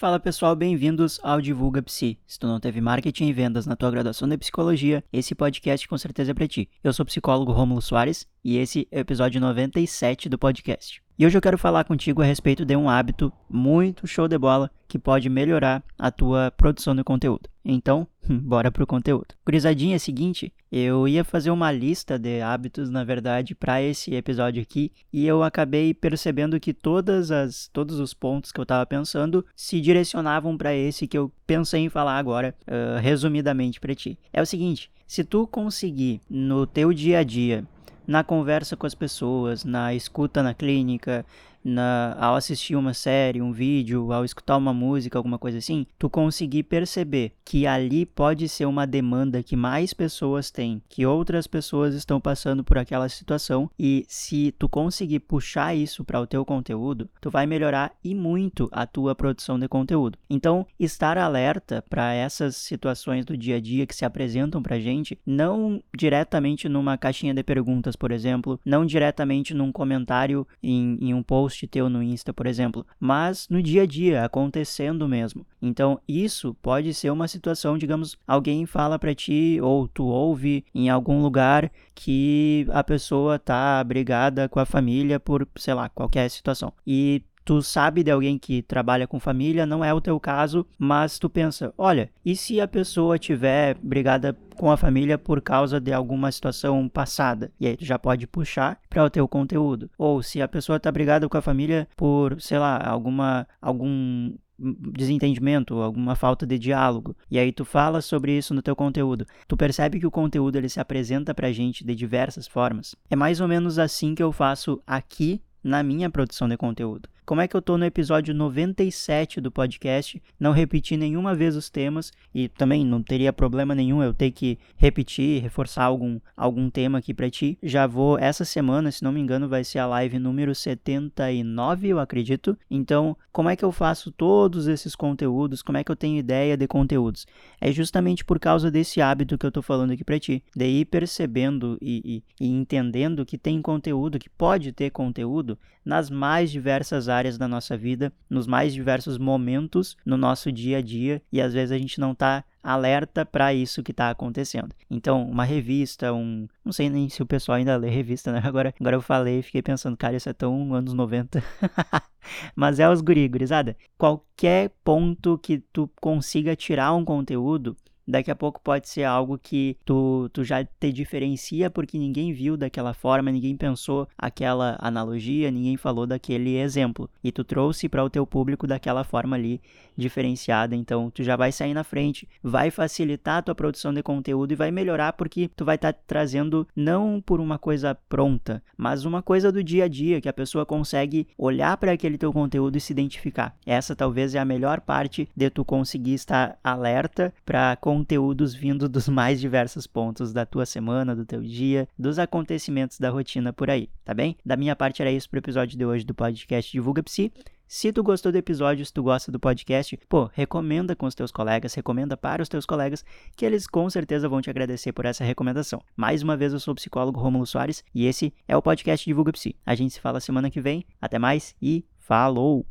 Fala pessoal, bem-vindos ao Divulga Psi. Se tu não teve marketing e vendas na tua graduação de psicologia, esse podcast com certeza é para ti. Eu sou o psicólogo Rômulo Soares e esse é o episódio 97 do podcast. E hoje eu quero falar contigo a respeito de um hábito muito show de bola que pode melhorar a tua produção de conteúdo. Então, bora pro conteúdo. Curizadinha é o seguinte, eu ia fazer uma lista de hábitos, na verdade, para esse episódio aqui, e eu acabei percebendo que todas as todos os pontos que eu estava pensando se direcionavam para esse que eu pensei em falar agora, uh, resumidamente para ti. É o seguinte, se tu conseguir no teu dia a dia na conversa com as pessoas, na escuta na clínica, na, ao assistir uma série, um vídeo, ao escutar uma música, alguma coisa assim, tu conseguir perceber que ali pode ser uma demanda que mais pessoas têm, que outras pessoas estão passando por aquela situação e se tu conseguir puxar isso para o teu conteúdo, tu vai melhorar e muito a tua produção de conteúdo. Então, estar alerta para essas situações do dia a dia que se apresentam pra gente, não diretamente numa caixinha de perguntas, por exemplo, não diretamente num comentário em, em um post post teu no Insta, por exemplo, mas no dia a dia, acontecendo mesmo. Então, isso pode ser uma situação, digamos, alguém fala para ti ou tu ouve em algum lugar que a pessoa tá brigada com a família por, sei lá, qualquer situação. E tu sabe de alguém que trabalha com família, não é o teu caso, mas tu pensa, olha, e se a pessoa tiver brigada com a família por causa de alguma situação passada? E aí tu já pode puxar para o teu conteúdo. Ou se a pessoa tá brigada com a família por, sei lá, alguma algum desentendimento, alguma falta de diálogo. E aí tu fala sobre isso no teu conteúdo. Tu percebe que o conteúdo ele se apresenta pra gente de diversas formas. É mais ou menos assim que eu faço aqui na minha produção de conteúdo. Como é que eu tô no episódio 97 do podcast, não repeti nenhuma vez os temas e também não teria problema nenhum eu ter que repetir, reforçar algum, algum tema aqui para ti. Já vou essa semana, se não me engano, vai ser a live número 79, eu acredito. Então, como é que eu faço todos esses conteúdos? Como é que eu tenho ideia de conteúdos? É justamente por causa desse hábito que eu tô falando aqui para ti, de ir percebendo e, e, e entendendo que tem conteúdo, que pode ter conteúdo nas mais diversas áreas áreas da nossa vida, nos mais diversos momentos no nosso dia a dia, e às vezes a gente não está alerta para isso que está acontecendo. Então, uma revista, um. Não sei nem se o pessoal ainda lê revista, né? Agora, agora eu falei e fiquei pensando, cara, isso é tão anos 90. Mas é os guri, gurizada. Qualquer ponto que tu consiga tirar um conteúdo daqui a pouco pode ser algo que tu, tu já te diferencia porque ninguém viu daquela forma, ninguém pensou aquela analogia, ninguém falou daquele exemplo. E tu trouxe para o teu público daquela forma ali diferenciada, então tu já vai sair na frente, vai facilitar a tua produção de conteúdo e vai melhorar porque tu vai estar tá trazendo não por uma coisa pronta, mas uma coisa do dia a dia que a pessoa consegue olhar para aquele teu conteúdo e se identificar. Essa talvez é a melhor parte de tu conseguir estar alerta para conteúdos vindo dos mais diversos pontos da tua semana, do teu dia, dos acontecimentos da rotina por aí, tá bem? Da minha parte era isso pro episódio de hoje do podcast Divulga Psi. Se tu gostou do episódio, se tu gosta do podcast, pô, recomenda com os teus colegas, recomenda para os teus colegas, que eles com certeza vão te agradecer por essa recomendação. Mais uma vez, eu sou o psicólogo Romulo Soares e esse é o podcast Divulga Psi. A gente se fala semana que vem. Até mais e falou!